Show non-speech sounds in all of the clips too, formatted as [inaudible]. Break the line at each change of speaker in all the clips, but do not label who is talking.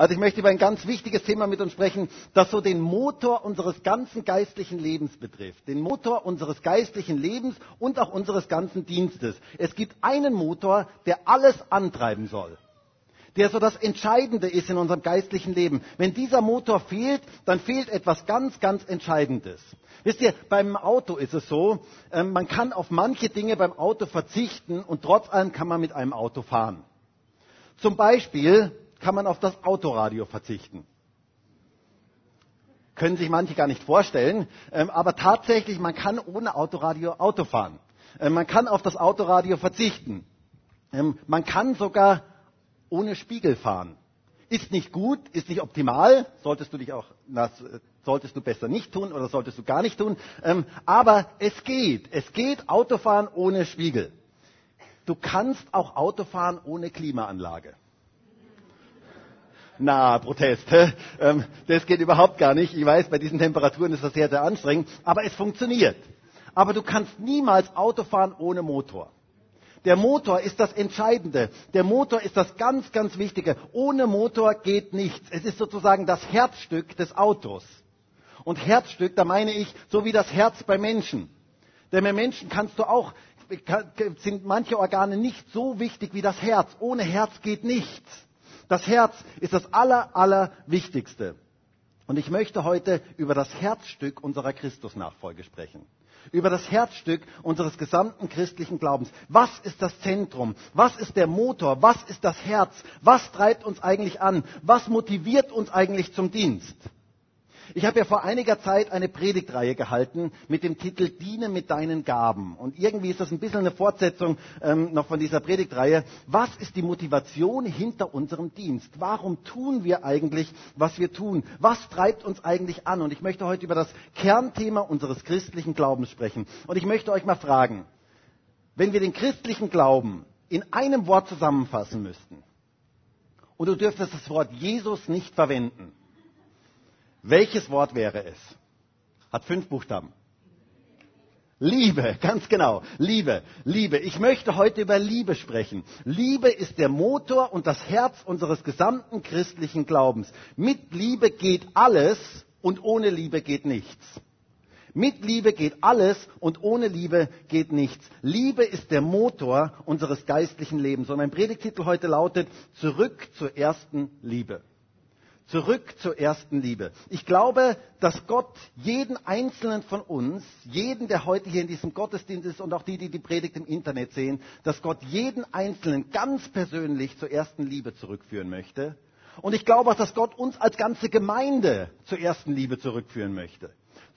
Also ich möchte über ein ganz wichtiges Thema mit uns sprechen, das so den Motor unseres ganzen geistlichen Lebens betrifft. Den Motor unseres geistlichen Lebens und auch unseres ganzen Dienstes. Es gibt einen Motor, der alles antreiben soll der so das Entscheidende ist in unserem geistlichen Leben. Wenn dieser Motor fehlt, dann fehlt etwas ganz, ganz Entscheidendes. Wisst ihr, beim Auto ist es so, ähm, man kann auf manche Dinge beim Auto verzichten und trotz allem kann man mit einem Auto fahren. Zum Beispiel kann man auf das Autoradio verzichten. Können sich manche gar nicht vorstellen, ähm, aber tatsächlich, man kann ohne Autoradio Auto fahren. Ähm, man kann auf das Autoradio verzichten. Ähm, man kann sogar ohne Spiegel fahren. Ist nicht gut, ist nicht optimal, solltest du dich auch, das solltest du besser nicht tun oder solltest du gar nicht tun. aber es geht. Es geht Autofahren ohne Spiegel. Du kannst auch Auto fahren ohne Klimaanlage. Na, Protest. Ähm, das geht überhaupt gar nicht. Ich weiß, bei diesen Temperaturen ist das sehr, sehr anstrengend. Aber es funktioniert. Aber du kannst niemals Auto fahren ohne Motor. Der Motor ist das Entscheidende. Der Motor ist das ganz, ganz Wichtige. Ohne Motor geht nichts. Es ist sozusagen das Herzstück des Autos. Und Herzstück, da meine ich, so wie das Herz bei Menschen. Denn bei Menschen kannst du auch sind manche Organe nicht so wichtig wie das Herz. Ohne Herz geht nichts. Das Herz ist das aller, aller Wichtigste. Und ich möchte heute über das Herzstück unserer Christusnachfolge sprechen. Über das Herzstück unseres gesamten christlichen Glaubens. Was ist das Zentrum? Was ist der Motor? Was ist das Herz? Was treibt uns eigentlich an? Was motiviert uns eigentlich zum Dienst? Ich habe ja vor einiger Zeit eine Predigtreihe gehalten mit dem Titel Diene mit deinen Gaben. Und irgendwie ist das ein bisschen eine Fortsetzung ähm, noch von dieser Predigtreihe. Was ist die Motivation hinter unserem Dienst? Warum tun wir eigentlich, was wir tun? Was treibt uns eigentlich an? Und ich möchte heute über das Kernthema unseres christlichen Glaubens sprechen. Und ich möchte euch mal fragen, wenn wir den christlichen Glauben in einem Wort zusammenfassen müssten, und du dürftest das Wort Jesus nicht verwenden, welches Wort wäre es? Hat fünf Buchstaben. Liebe, [laughs] ganz genau. Liebe, Liebe. Ich möchte heute über Liebe sprechen. Liebe ist der Motor und das Herz unseres gesamten christlichen Glaubens. Mit Liebe geht alles und ohne Liebe geht nichts. Mit Liebe geht alles und ohne Liebe geht nichts. Liebe ist der Motor unseres geistlichen Lebens. Und mein Predigtitel heute lautet Zurück zur ersten Liebe. Zurück zur ersten Liebe. Ich glaube, dass Gott jeden einzelnen von uns, jeden, der heute hier in diesem Gottesdienst ist und auch die, die die Predigt im Internet sehen, dass Gott jeden einzelnen ganz persönlich zur ersten Liebe zurückführen möchte. Und ich glaube auch, dass Gott uns als ganze Gemeinde zur ersten Liebe zurückführen möchte.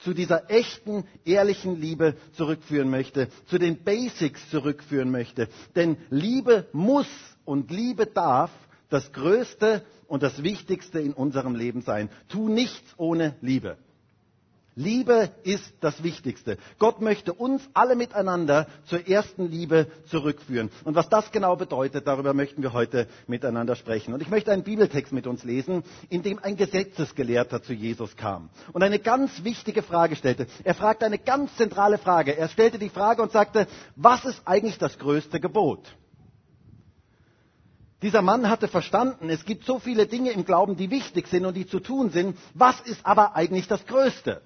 Zu dieser echten, ehrlichen Liebe zurückführen möchte. Zu den Basics zurückführen möchte. Denn Liebe muss und Liebe darf das Größte und das Wichtigste in unserem Leben sein. Tu nichts ohne Liebe. Liebe ist das Wichtigste. Gott möchte uns alle miteinander zur ersten Liebe zurückführen. Und was das genau bedeutet, darüber möchten wir heute miteinander sprechen. Und ich möchte einen Bibeltext mit uns lesen, in dem ein Gesetzesgelehrter zu Jesus kam und eine ganz wichtige Frage stellte. Er fragte eine ganz zentrale Frage. Er stellte die Frage und sagte, was ist eigentlich das größte Gebot? Dieser Mann hatte verstanden, es gibt so viele Dinge im Glauben, die wichtig sind und die zu tun sind. Was ist aber eigentlich das Größte?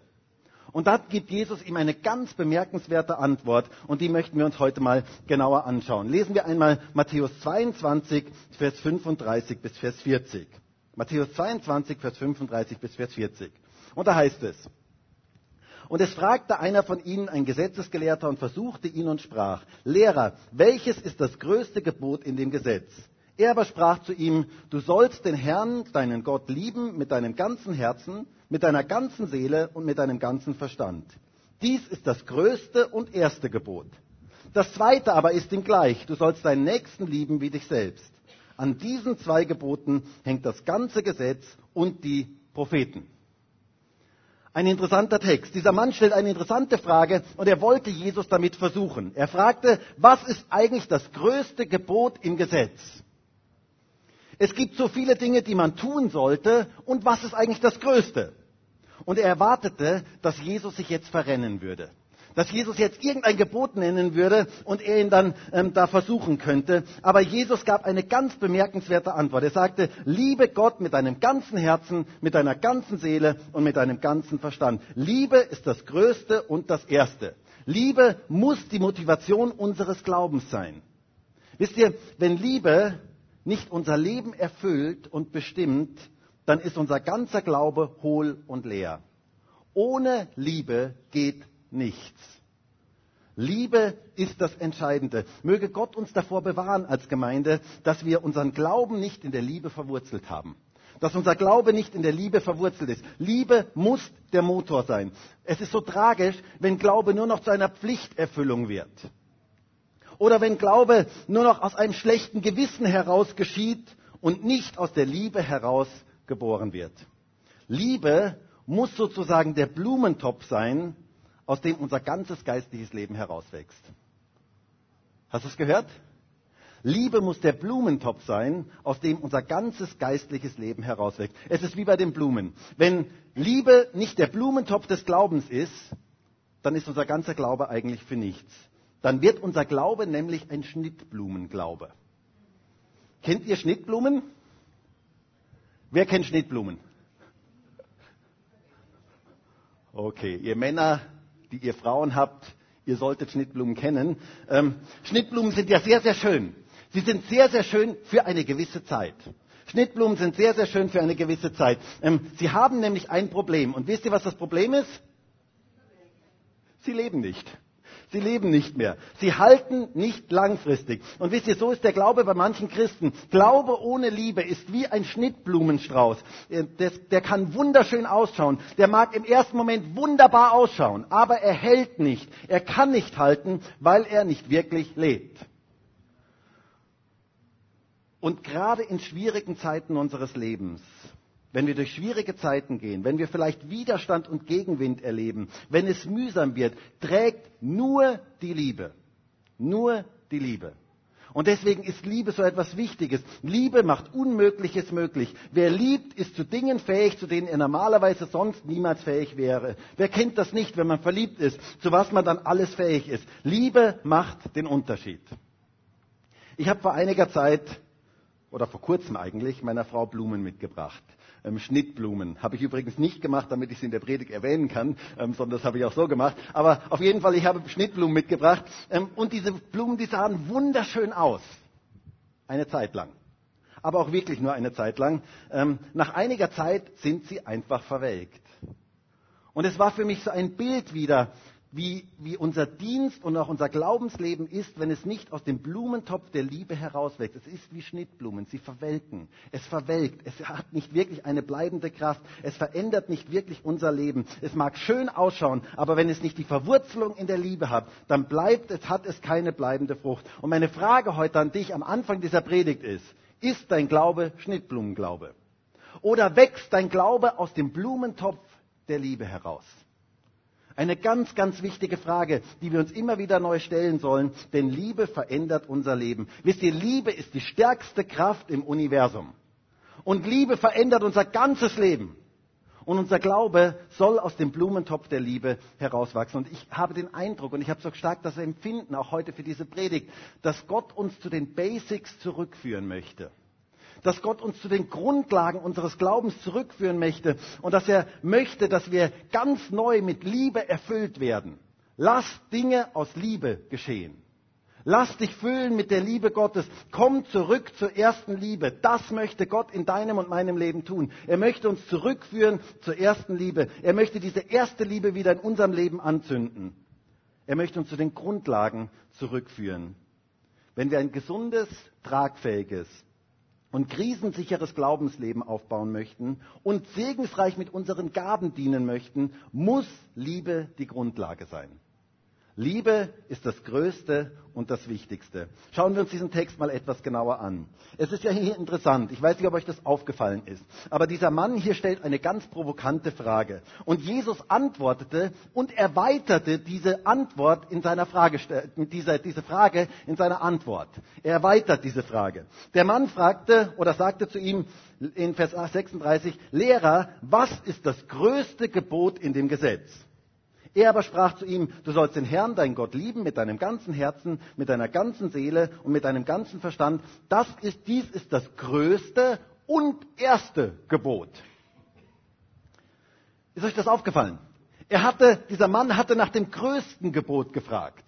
Und da gibt Jesus ihm eine ganz bemerkenswerte Antwort und die möchten wir uns heute mal genauer anschauen. Lesen wir einmal Matthäus 22, Vers 35 bis Vers 40. Matthäus 22, Vers 35 bis Vers 40. Und da heißt es, und es fragte einer von ihnen, ein Gesetzesgelehrter, und versuchte ihn und sprach, Lehrer, welches ist das größte Gebot in dem Gesetz? Er aber sprach zu ihm, du sollst den Herrn, deinen Gott, lieben mit deinem ganzen Herzen, mit deiner ganzen Seele und mit deinem ganzen Verstand. Dies ist das größte und erste Gebot. Das zweite aber ist ihm gleich, du sollst deinen Nächsten lieben wie dich selbst. An diesen zwei Geboten hängt das ganze Gesetz und die Propheten. Ein interessanter Text. Dieser Mann stellt eine interessante Frage und er wollte Jesus damit versuchen. Er fragte, was ist eigentlich das größte Gebot im Gesetz? Es gibt so viele Dinge, die man tun sollte. Und was ist eigentlich das Größte? Und er erwartete, dass Jesus sich jetzt verrennen würde. dass Jesus jetzt irgendein Gebot nennen würde und er ihn dann ähm, da versuchen könnte. Aber Jesus gab eine ganz bemerkenswerte Antwort. Er sagte, liebe Gott mit deinem ganzen Herzen, mit deiner ganzen Seele und mit deinem ganzen Verstand. Liebe ist das Größte und das Erste. Liebe muss die Motivation unseres Glaubens sein. Wisst ihr, wenn Liebe nicht unser Leben erfüllt und bestimmt, dann ist unser ganzer Glaube hohl und leer. Ohne Liebe geht nichts. Liebe ist das Entscheidende. Möge Gott uns davor bewahren als Gemeinde, dass wir unseren Glauben nicht in der Liebe verwurzelt haben. Dass unser Glaube nicht in der Liebe verwurzelt ist. Liebe muss der Motor sein. Es ist so tragisch, wenn Glaube nur noch zu einer Pflichterfüllung wird. Oder wenn Glaube nur noch aus einem schlechten Gewissen heraus geschieht und nicht aus der Liebe heraus geboren wird. Liebe muss sozusagen der Blumentopf sein, aus dem unser ganzes geistliches Leben herauswächst. Hast du es gehört? Liebe muss der Blumentopf sein, aus dem unser ganzes geistliches Leben herauswächst. Es ist wie bei den Blumen. Wenn Liebe nicht der Blumentopf des Glaubens ist, dann ist unser ganzer Glaube eigentlich für nichts. Dann wird unser Glaube nämlich ein Schnittblumenglaube. Kennt ihr Schnittblumen? Wer kennt Schnittblumen? Okay, ihr Männer, die ihr Frauen habt, ihr solltet Schnittblumen kennen. Ähm, Schnittblumen sind ja sehr, sehr schön. Sie sind sehr, sehr schön für eine gewisse Zeit. Schnittblumen sind sehr, sehr schön für eine gewisse Zeit. Ähm, sie haben nämlich ein Problem. Und wisst ihr, was das Problem ist? Sie leben nicht. Sie leben nicht mehr. Sie halten nicht langfristig. Und wisst ihr, so ist der Glaube bei manchen Christen. Glaube ohne Liebe ist wie ein Schnittblumenstrauß. Äh, der kann wunderschön ausschauen. Der mag im ersten Moment wunderbar ausschauen. Aber er hält nicht. Er kann nicht halten, weil er nicht wirklich lebt. Und gerade in schwierigen Zeiten unseres Lebens wenn wir durch schwierige Zeiten gehen, wenn wir vielleicht Widerstand und Gegenwind erleben, wenn es mühsam wird, trägt nur die Liebe. Nur die Liebe. Und deswegen ist Liebe so etwas Wichtiges. Liebe macht Unmögliches möglich. Wer liebt, ist zu Dingen fähig, zu denen er normalerweise sonst niemals fähig wäre. Wer kennt das nicht, wenn man verliebt ist, zu was man dann alles fähig ist? Liebe macht den Unterschied. Ich habe vor einiger Zeit, oder vor kurzem eigentlich, meiner Frau Blumen mitgebracht ähm, Schnittblumen. Habe ich übrigens nicht gemacht, damit ich sie in der Predigt erwähnen kann, ähm, sondern das habe ich auch so gemacht. Aber auf jeden Fall, ich habe Schnittblumen mitgebracht. Ähm, und diese Blumen, die sahen wunderschön aus. Eine Zeit lang. Aber auch wirklich nur eine Zeit lang. Ähm, nach einiger Zeit sind sie einfach verwelkt. Und es war für mich so ein Bild wieder wie, wie unser Dienst und auch unser Glaubensleben ist, wenn es nicht aus dem Blumentopf der Liebe herauswächst. Es ist wie Schnittblumen, sie verwelken. Es verwelkt. Es hat nicht wirklich eine bleibende Kraft. Es verändert nicht wirklich unser Leben. Es mag schön ausschauen, aber wenn es nicht die Verwurzelung in der Liebe hat, dann bleibt es, hat es keine bleibende Frucht. Und meine Frage heute an dich am Anfang dieser Predigt ist, ist dein Glaube Schnittblumenglaube? Oder wächst dein Glaube aus dem Blumentopf der Liebe heraus? Eine ganz, ganz wichtige Frage, die wir uns immer wieder neu stellen sollen, denn Liebe verändert unser Leben. Wisst ihr, Liebe ist die stärkste Kraft im Universum. Und Liebe verändert unser ganzes Leben. Und unser Glaube soll aus dem Blumentopf der Liebe herauswachsen. Und ich habe den Eindruck, und ich habe so stark das Empfinden, auch heute für diese Predigt, dass Gott uns zu den Basics zurückführen möchte dass Gott uns zu den Grundlagen unseres Glaubens zurückführen möchte und dass er möchte, dass wir ganz neu mit Liebe erfüllt werden. Lass Dinge aus Liebe geschehen. Lass dich füllen mit der Liebe Gottes. Komm zurück zur ersten Liebe. Das möchte Gott in deinem und meinem Leben tun. Er möchte uns zurückführen zur ersten Liebe. Er möchte diese erste Liebe wieder in unserem Leben anzünden. Er möchte uns zu den Grundlagen zurückführen. Wenn wir ein gesundes, tragfähiges, und krisensicheres Glaubensleben aufbauen möchten und segensreich mit unseren Gaben dienen möchten, muss Liebe die Grundlage sein. Liebe ist das Größte und das Wichtigste. Schauen wir uns diesen Text mal etwas genauer an. Es ist ja hier interessant. Ich weiß nicht, ob euch das aufgefallen ist. Aber dieser Mann hier stellt eine ganz provokante Frage. Und Jesus antwortete und erweiterte diese Antwort in seiner Frage, diese, diese Frage in seiner Antwort. Er erweitert diese Frage. Der Mann fragte oder sagte zu ihm in Vers 36, Lehrer, was ist das größte Gebot in dem Gesetz? Er aber sprach zu ihm, du sollst den Herrn, dein Gott, lieben mit deinem ganzen Herzen, mit deiner ganzen Seele und mit deinem ganzen Verstand. Das ist, dies ist das größte und erste Gebot. Ist euch das aufgefallen? Er hatte, dieser Mann hatte nach dem größten Gebot gefragt.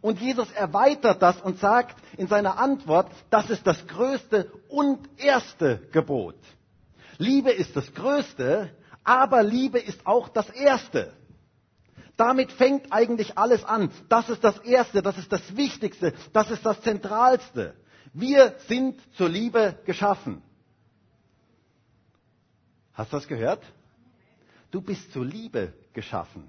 Und Jesus erweitert das und sagt in seiner Antwort, das ist das größte und erste Gebot. Liebe ist das größte, aber Liebe ist auch das erste. Damit fängt eigentlich alles an. Das ist das Erste, das ist das Wichtigste, das ist das Zentralste. Wir sind zur Liebe geschaffen. Hast du das gehört? Du bist zur Liebe geschaffen.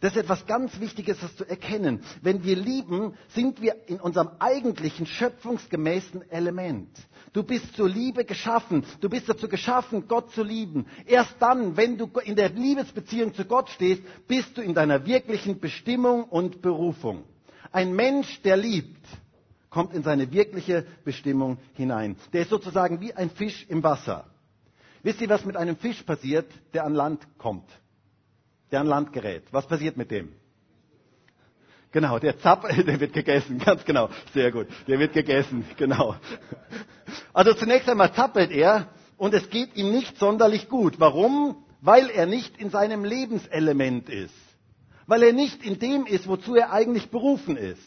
Das ist etwas ganz Wichtiges, das zu erkennen. Wenn wir lieben, sind wir in unserem eigentlichen schöpfungsgemäßen Element. Du bist zur Liebe geschaffen. Du bist dazu geschaffen, Gott zu lieben. Erst dann, wenn du in der Liebesbeziehung zu Gott stehst, bist du in deiner wirklichen Bestimmung und Berufung. Ein Mensch, der liebt, kommt in seine wirkliche Bestimmung hinein. Der ist sozusagen wie ein Fisch im Wasser. Wisst ihr, was mit einem Fisch passiert, der an Land kommt? Der an Land gerät. Was passiert mit dem? Genau, der Zapp, [laughs] der wird gegessen, ganz genau, sehr gut. Der wird gegessen, [laughs] genau. Also zunächst einmal zappelt er und es geht ihm nicht sonderlich gut. Warum? Weil er nicht in seinem Lebenselement ist. Weil er nicht in dem ist, wozu er eigentlich berufen ist.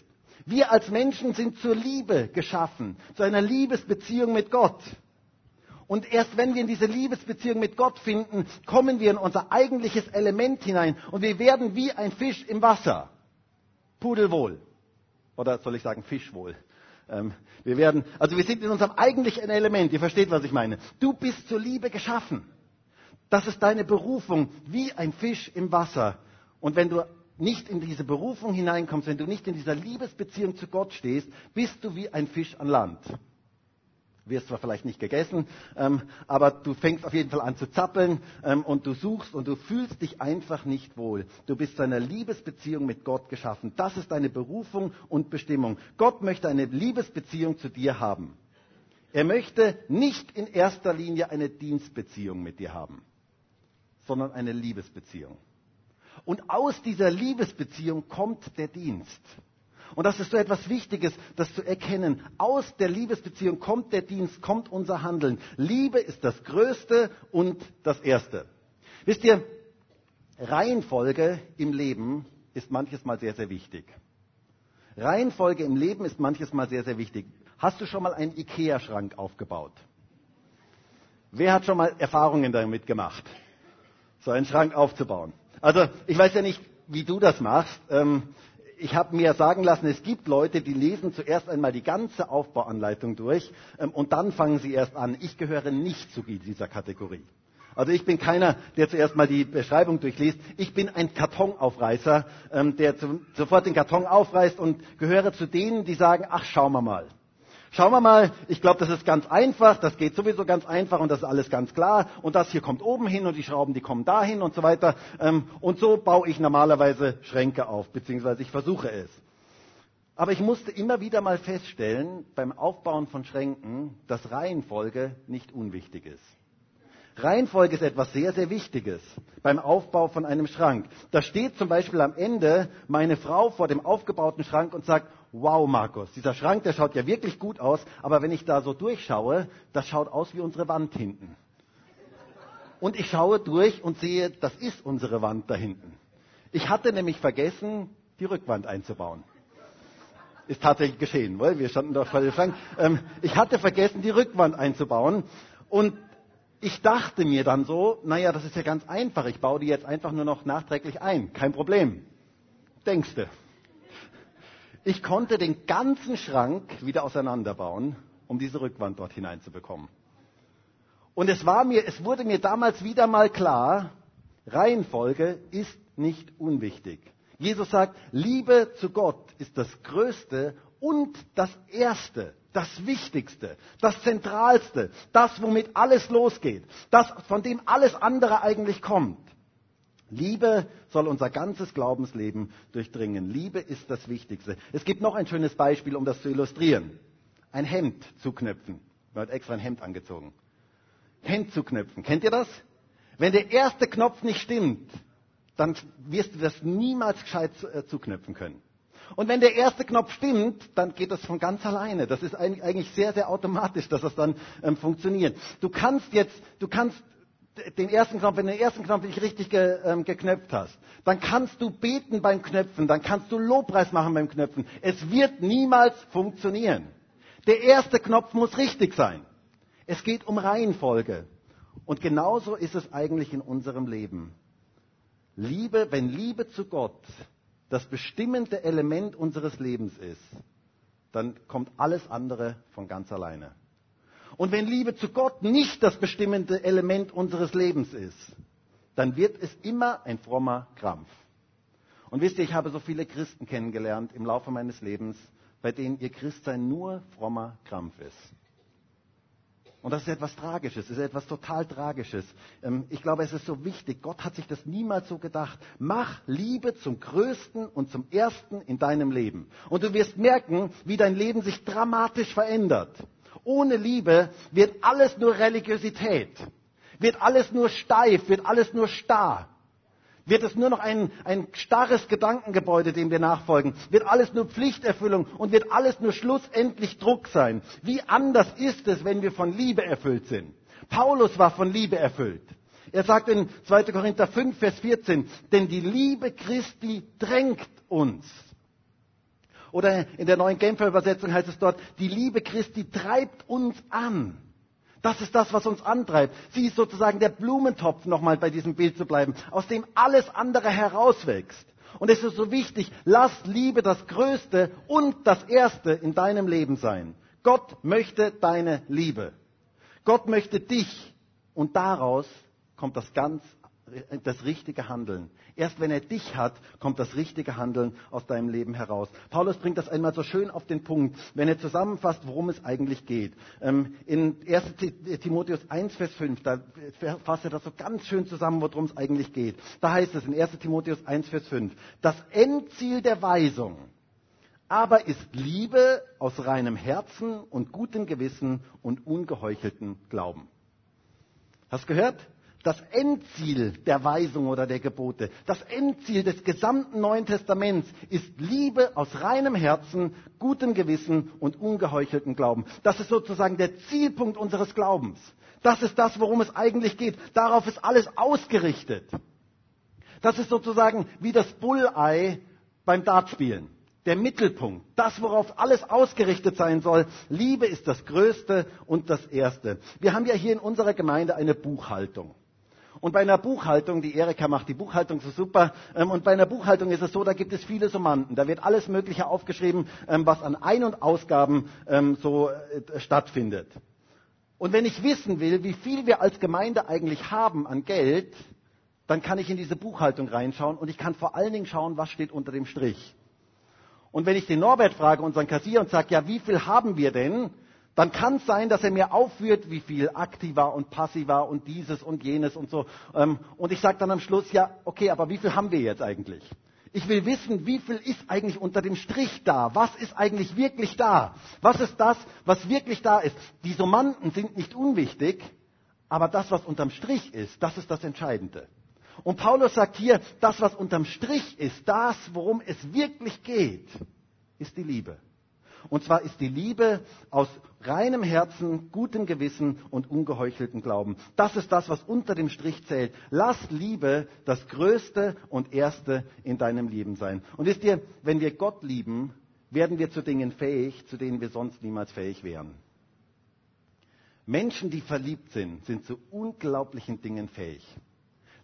Wir als Menschen sind zur Liebe geschaffen, zu einer Liebesbeziehung mit Gott. Und erst wenn wir in diese Liebesbeziehung mit Gott finden, kommen wir in unser eigentliches Element hinein und wir werden wie ein Fisch im Wasser. Pudelwohl. Oder soll ich sagen Fischwohl. Ähm, wir werden, also wir sind in unserem eigentlichen Element. Ihr versteht, was ich meine. Du bist zur Liebe geschaffen. Das ist deine Berufung, wie ein Fisch im Wasser. Und wenn du nicht in diese Berufung hineinkommst, wenn du nicht in dieser Liebesbeziehung zu Gott stehst, bist du wie ein Fisch an Land wirst zwar vielleicht nicht gegessen, ähm, aber du fängst auf jeden Fall an zu zappeln ähm, und du suchst und du fühlst dich einfach nicht wohl. Du bist zu einer Liebesbeziehung mit Gott geschaffen. Das ist deine Berufung und Bestimmung. Gott möchte eine Liebesbeziehung zu dir haben. Er möchte nicht in erster Linie eine Dienstbeziehung mit dir haben, sondern eine Liebesbeziehung. Und aus dieser Liebesbeziehung kommt der Dienst. Und das ist so etwas Wichtiges, das zu erkennen. Aus der Liebesbeziehung kommt der Dienst, kommt unser Handeln. Liebe ist das Größte und das Erste. Wisst ihr, Reihenfolge im Leben ist manches Mal sehr, sehr wichtig. Reihenfolge im Leben ist manches Mal sehr, sehr wichtig. Hast du schon mal einen Ikea-Schrank aufgebaut? Wer hat schon mal Erfahrungen damit gemacht, so einen Schrank aufzubauen? Also ich weiß ja nicht, wie du das machst. Ähm, ich habe mir sagen lassen, es gibt Leute, die lesen zuerst einmal die ganze Aufbauanleitung durch ähm, und dann fangen sie erst an. Ich gehöre nicht zu dieser Kategorie. Also ich bin keiner, der zuerst mal die Beschreibung durchliest. Ich bin ein Kartonaufreißer, ähm, der zu, sofort den Karton aufreißt und gehöre zu denen, die sagen, ach, schauen wir mal. Schauen wir mal, ich glaube, das ist ganz einfach, das geht sowieso ganz einfach und das ist alles ganz klar und das hier kommt oben hin und die Schrauben, die kommen dahin und so weiter. Ähm, und so baue ich normalerweise Schränke auf, beziehungsweise ich versuche es. Aber ich musste immer wieder mal feststellen, beim Aufbauen von Schränken, dass Reihenfolge nicht unwichtig ist. Reihenfolge ist etwas sehr, sehr Wichtiges beim Aufbau von einem Schrank. Da steht zum Beispiel am Ende meine Frau vor dem aufgebauten Schrank und sagt, wow Markus, dieser Schrank, der schaut ja wirklich gut aus, aber wenn ich da so durchschaue, das schaut aus wie unsere Wand hinten. Und ich schaue durch und sehe, das ist unsere Wand da hinten. Ich hatte nämlich vergessen, die Rückwand einzubauen. Ist tatsächlich geschehen, weil wir standen doch vor dem Schrank. Ähm, ich hatte vergessen, die Rückwand einzubauen. Und ich dachte mir dann so, naja, das ist ja ganz einfach. Ich baue die jetzt einfach nur noch nachträglich ein. Kein Problem. Denkste. Ich konnte den ganzen Schrank wieder auseinanderbauen, um diese Rückwand dort hineinzubekommen. Und es war mir, es wurde mir damals wieder mal klar, Reihenfolge ist nicht unwichtig. Jesus sagt, Liebe zu Gott ist das Größte und das Erste, das Wichtigste, das Zentralste, das, womit alles losgeht, das, von dem alles andere eigentlich kommt. Liebe soll unser ganzes Glaubensleben durchdringen. Liebe ist das Wichtigste. Es gibt noch ein schönes Beispiel, um das zu illustrieren. Ein Hemd zu knöpfen. Man hat extra ein Hemd angezogen. Hemd zu knöpfen. Kennt ihr das? Wenn der erste Knopf nicht stimmt, dann wirst du das niemals gescheit äh, zuknöpfen können. Und wenn der erste Knopf stimmt, dann geht das von ganz alleine. Das ist eigentlich sehr, sehr automatisch, dass das dann ähm, funktioniert. Du kannst jetzt, du kannst den ersten Knopf, wenn du den ersten Knopf nicht richtig ge, ähm, geknöpft hast, dann kannst du beten beim Knöpfen, dann kannst du Lobpreis machen beim Knöpfen. Es wird niemals funktionieren. Der erste Knopf muss richtig sein. Es geht um Reihenfolge. Und genauso ist es eigentlich in unserem Leben. Liebe, wenn Liebe zu Gott das bestimmende Element unseres Lebens ist, dann kommt alles andere von ganz alleine. Und wenn Liebe zu Gott nicht das bestimmende Element unseres Lebens ist, dann wird es immer ein frommer Krampf. Und wisst ihr, ich habe so viele Christen kennengelernt im Laufe meines Lebens, bei denen ihr Christsein nur frommer Krampf ist. Und das ist etwas Tragisches, ist etwas total Tragisches. Ähm, ich glaube, es ist so wichtig. Gott hat sich das niemals so gedacht. Mach Liebe zum Größten und zum Ersten in deinem Leben. Und du wirst merken, wie dein Leben sich dramatisch verändert. Ohne Liebe wird alles nur Religiosität, wird alles nur steif, wird alles nur starr. Wird es nur noch ein, ein starres Gedankengebäude, dem wir nachfolgen? Wird alles nur Pflichterfüllung und wird alles nur schlussendlich Druck sein? Wie anders ist es, wenn wir von Liebe erfüllt sind? Paulus war von Liebe erfüllt. Er sagt in 2. Korinther 5, Vers 14, denn die Liebe Christi drängt uns. Oder in der neuen Genfer Übersetzung heißt es dort, die Liebe Christi treibt uns an. Das ist das, was uns antreibt. Sie ist sozusagen der Blumentopf, nochmal bei diesem Bild zu bleiben, aus dem alles andere herauswächst. Und es ist so wichtig, lass Liebe das Größte und das Erste in deinem Leben sein. Gott möchte deine Liebe. Gott möchte dich. Und daraus kommt das ganz das richtige Handeln. Erst wenn er dich hat, kommt das richtige Handeln aus deinem Leben heraus. Paulus bringt das einmal so schön auf den Punkt, wenn er zusammenfasst, worum es eigentlich geht. Ähm, in 1 Timotheus 1, Vers 5, da fasst er das so ganz schön zusammen, worum es eigentlich geht. Da heißt es in 1 Timotheus 1, Vers 5, das Endziel der Weisung aber ist Liebe aus reinem Herzen und gutem Gewissen und ungeheuchelten Glauben. Hast gehört? Das Endziel der Weisung oder der Gebote, das Endziel des gesamten Neuen Testaments ist Liebe aus reinem Herzen, gutem Gewissen und ungeheucheltem Glauben. Das ist sozusagen der Zielpunkt unseres Glaubens. Das ist das, worum es eigentlich geht. Darauf ist alles ausgerichtet. Das ist sozusagen wie das Bullei beim Dartspielen. Der Mittelpunkt, das, worauf alles ausgerichtet sein soll. Liebe ist das Größte und das Erste. Wir haben ja hier in unserer Gemeinde eine Buchhaltung. Und bei einer Buchhaltung, die Erika macht die Buchhaltung so super, ähm, und bei einer Buchhaltung ist es so, da gibt es viele Summanden. Da wird alles Mögliche aufgeschrieben, ähm, was an Ein- und Ausgaben ähm, so äh, stattfindet. Und wenn ich wissen will, wie viel wir als Gemeinde eigentlich haben an Geld, dann kann ich in diese Buchhaltung reinschauen und ich kann vor allen Dingen schauen, was steht unter dem Strich. Und wenn ich den Norbert frage, unseren Kassier, und sage, ja, wie viel haben wir denn? Dann kann es sein, dass er mir aufführt, wie viel aktiver und passiver und dieses und jenes und so. Ähm, und ich sage dann am Schluss, ja, okay, aber wie viel haben wir jetzt eigentlich? Ich will wissen, wie viel ist eigentlich unter dem Strich da? Was ist eigentlich wirklich da? Was ist das, was wirklich da ist? Die Summanden sind nicht unwichtig, aber das, was unterm Strich ist, das ist das Entscheidende. Und Paulus sagt hier, das, was unterm Strich ist, das, worum es wirklich geht, ist die Liebe. Und zwar ist die Liebe aus reinem Herzen, gutem Gewissen und ungeheucheltem Glauben. Das ist das, was unter dem Strich zählt. Lass Liebe das Größte und Erste in deinem Leben sein. Und wisst ihr, wenn wir Gott lieben, werden wir zu Dingen fähig, zu denen wir sonst niemals fähig wären. Menschen, die verliebt sind, sind zu unglaublichen Dingen fähig.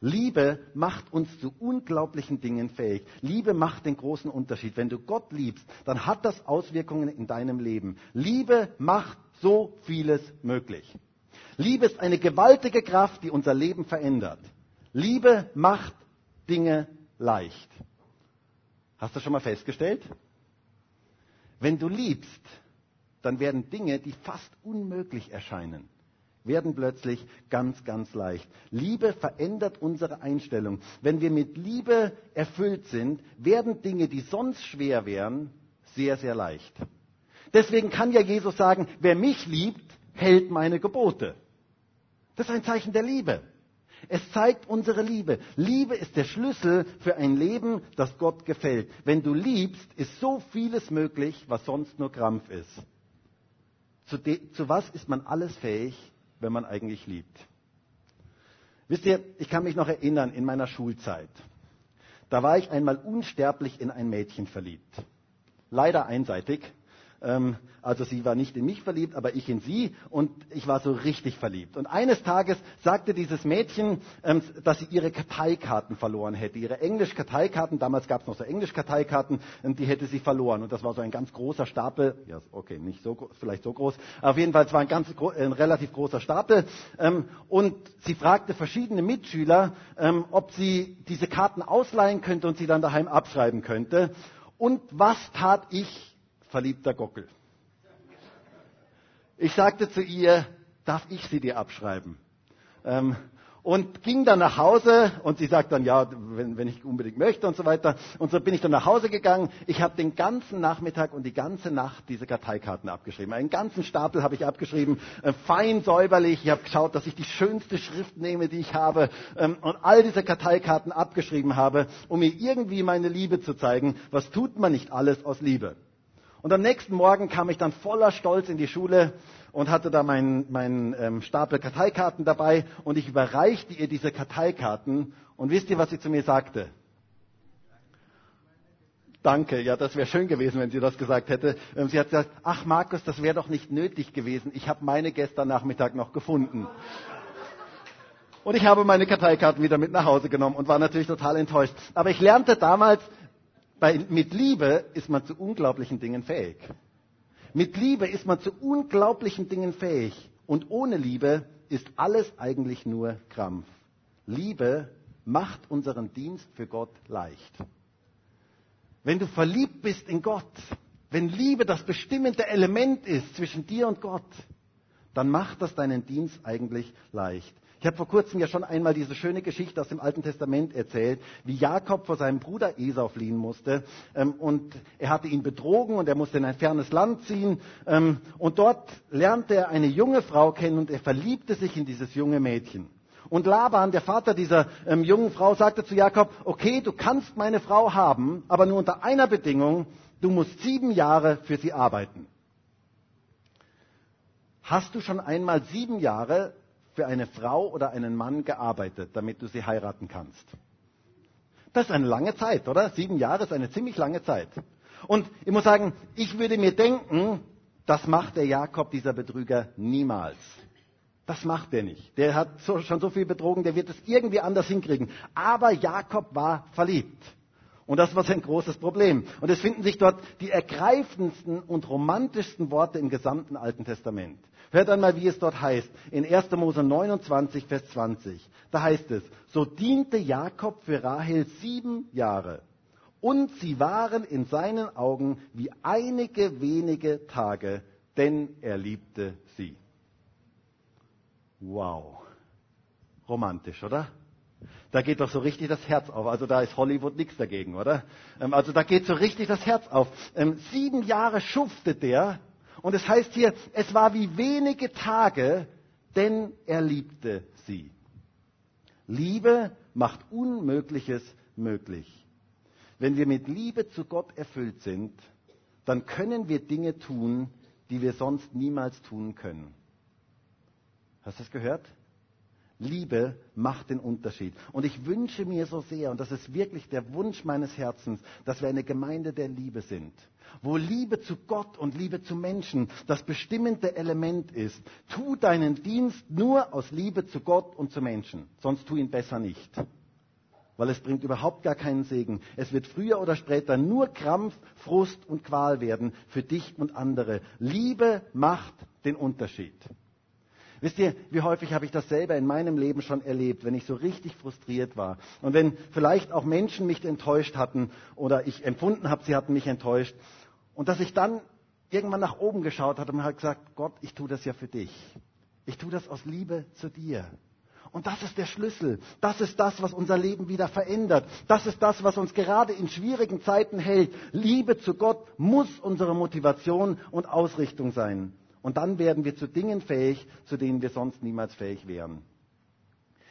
Liebe macht uns zu unglaublichen Dingen fähig. Liebe macht den großen Unterschied. Wenn du Gott liebst, dann hat das Auswirkungen in deinem Leben. Liebe macht so vieles möglich. Liebe ist eine gewaltige Kraft, die unser Leben verändert. Liebe macht Dinge leicht. Hast du schon mal festgestellt? Wenn du liebst, dann werden Dinge, die fast unmöglich erscheinen, werden plötzlich ganz, ganz leicht. Liebe verändert unsere Einstellung. Wenn wir mit Liebe erfüllt sind, werden Dinge, die sonst schwer wären, sehr, sehr leicht. Deswegen kann ja Jesus sagen, wer mich liebt, hält meine Gebote. Das ist ein Zeichen der Liebe. Es zeigt unsere Liebe. Liebe ist der Schlüssel für ein Leben, das Gott gefällt. Wenn du liebst, ist so vieles möglich, was sonst nur Krampf ist. Zu, zu was ist man alles fähig, wenn man eigentlich liebt? Wisst ihr, ich kann mich noch erinnern in meiner Schulzeit. Da war ich einmal unsterblich in ein Mädchen verliebt. Leider einseitig. Ähm, also sie war nicht in mich verliebt, aber ich in sie und ich war so richtig verliebt. Und eines Tages sagte dieses Mädchen, ähm, dass sie ihre Karteikarten verloren hätte. Ihre Englisch-Karteikarten, damals gab es noch so Englisch-Karteikarten, ähm, die hätte sie verloren. Und das war so ein ganz großer Stapel, ja okay, nicht so vielleicht so groß, auf jeden Fall es war ein, ganz, ein relativ großer Stapel. Und sie fragte verschiedene Mitschüler, ob sie diese Karten ausleihen könnte und sie dann daheim abschreiben könnte. Und was tat ich, verliebter Gockel? Ich sagte zu ihr, darf ich sie dir abschreiben? Ähm, und ging dann nach Hause und sie sagt dann, ja, wenn, wenn, ich unbedingt möchte und so weiter. Und so bin ich dann nach Hause gegangen. Ich habe den ganzen Nachmittag und die ganze Nacht diese Karteikarten abgeschrieben. Einen ganzen Stapel habe ich abgeschrieben, äh, fein säuberlich. Ich habe geschaut, dass ich die schönste Schrift nehme, die ich habe ähm, und all diese Karteikarten abgeschrieben habe, um mir irgendwie meine Liebe zu zeigen. Was tut man nicht alles aus Liebe? Und am nächsten Morgen kam ich dann voller Stolz in die Schule und hatte da meinen mein, ähm, Stapel Karteikarten dabei und ich überreichte ihr diese Karteikarten und wisst ihr, was sie zu mir sagte? Danke, ja, das wäre schön gewesen, wenn sie das gesagt hätte. Ähm, sie hat gesagt, ach Markus, das wäre doch nicht nötig gewesen. Ich habe meine gestern Nachmittag noch gefunden. Und ich habe meine Karteikarten wieder mit nach Hause genommen und war natürlich total enttäuscht. Aber ich lernte damals, bei, mit Liebe ist man zu unglaublichen Dingen fähig. Mit Liebe ist man zu unglaublichen Dingen fähig. Und ohne Liebe ist alles eigentlich nur Krampf. Liebe macht unseren Dienst für Gott leicht. Wenn du verliebt bist in Gott, wenn Liebe das bestimmende Element ist zwischen dir und Gott, dann macht das deinen Dienst eigentlich leicht. Ich habe vor kurzem ja schon einmal diese schöne Geschichte aus dem Alten Testament erzählt, wie Jakob vor seinem Bruder Esau fliehen musste. Ähm, und er hatte ihn betrogen und er musste in ein fernes Land ziehen. Ähm, und dort lernte er eine junge Frau kennen und er verliebte sich in dieses junge Mädchen. Und Laban, der Vater dieser ähm, jungen Frau, sagte zu Jakob, okay, du kannst meine Frau haben, aber nur unter einer Bedingung, du musst sieben Jahre für sie arbeiten. Hast du schon einmal sieben Jahre für eine Frau oder einen Mann gearbeitet, damit du sie heiraten kannst. Das ist eine lange Zeit, oder? Sieben Jahre ist eine ziemlich lange Zeit. Und ich muss sagen, ich würde mir denken, das macht der Jakob, dieser Betrüger, niemals. Das macht er nicht. Der hat so, schon so viel betrogen, der wird es irgendwie anders hinkriegen. Aber Jakob war verliebt. Und das war sein großes Problem. Und es finden sich dort die ergreifendsten und romantischsten Worte im gesamten Alten Testament. Hört einmal, wie es dort heißt, in 1. Mose 29, Vers 20. Da heißt es, so diente Jakob für Rahel sieben Jahre. Und sie waren in seinen Augen wie einige wenige Tage, denn er liebte sie. Wow. Romantisch, oder? Da geht doch so richtig das Herz auf. Also da ist Hollywood nichts dagegen, oder? Ähm, also da geht so richtig das Herz auf. Ähm, sieben Jahre schuftet der und es heißt hier, es war wie wenige Tage, denn er liebte sie. Liebe macht Unmögliches möglich. Wenn wir mit Liebe zu Gott erfüllt sind, dann können wir Dinge tun, die wir sonst niemals tun können. Hast du das gehört? Liebe macht den Unterschied. Und ich wünsche mir so sehr, und das ist wirklich der Wunsch meines Herzens, dass wir eine Gemeinde der Liebe sind, wo Liebe zu Gott und Liebe zu Menschen das bestimmende Element ist. Tu deinen Dienst nur aus Liebe zu Gott und zu Menschen, sonst tu ihn besser nicht. Weil es bringt überhaupt gar keinen Segen. Es wird früher oder später nur Krampf, Frust und Qual werden für dich und andere. Liebe macht den Unterschied. Wisst ihr, wie häufig habe ich das selber in meinem Leben schon erlebt, wenn ich so richtig frustriert war und wenn vielleicht auch Menschen mich enttäuscht hatten oder ich empfunden habe, sie hatten mich enttäuscht und dass ich dann irgendwann nach oben geschaut habe und habe gesagt, Gott, ich tue das ja für dich. Ich tue das aus Liebe zu dir. Und das ist der Schlüssel. Das ist das, was unser Leben wieder verändert. Das ist das, was uns gerade in schwierigen Zeiten hält. Liebe zu Gott muss unsere Motivation und Ausrichtung sein. Und dann werden wir zu Dingen fähig, zu denen wir sonst niemals fähig wären.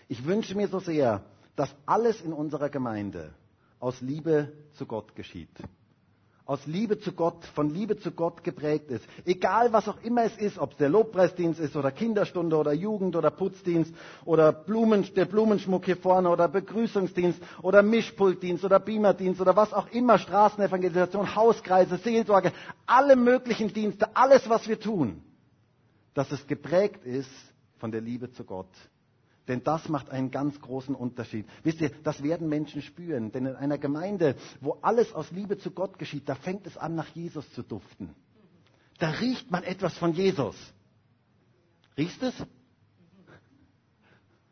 Ich wünsche mir so sehr, dass alles in unserer Gemeinde aus Liebe zu Gott geschieht aus Liebe zu Gott, von Liebe zu Gott geprägt ist. Egal was auch immer es ist, ob es der Lobpreisdienst ist oder Kinderstunde oder Jugend oder Putzdienst oder Blumen, der Blumenschmuck hier vorne oder Begrüßungsdienst oder Mischpultdienst oder Beamerdienst oder was auch immer, Straßenevangelisation, Hauskreise, Seelsorge, alle möglichen Dienste, alles was wir tun, dass es geprägt ist von der Liebe zu Gott denn das macht einen ganz großen Unterschied. Wisst ihr, das werden Menschen spüren. Denn in einer Gemeinde, wo alles aus Liebe zu Gott geschieht, da fängt es an, nach Jesus zu duften. Da riecht man etwas von Jesus. Riechst es?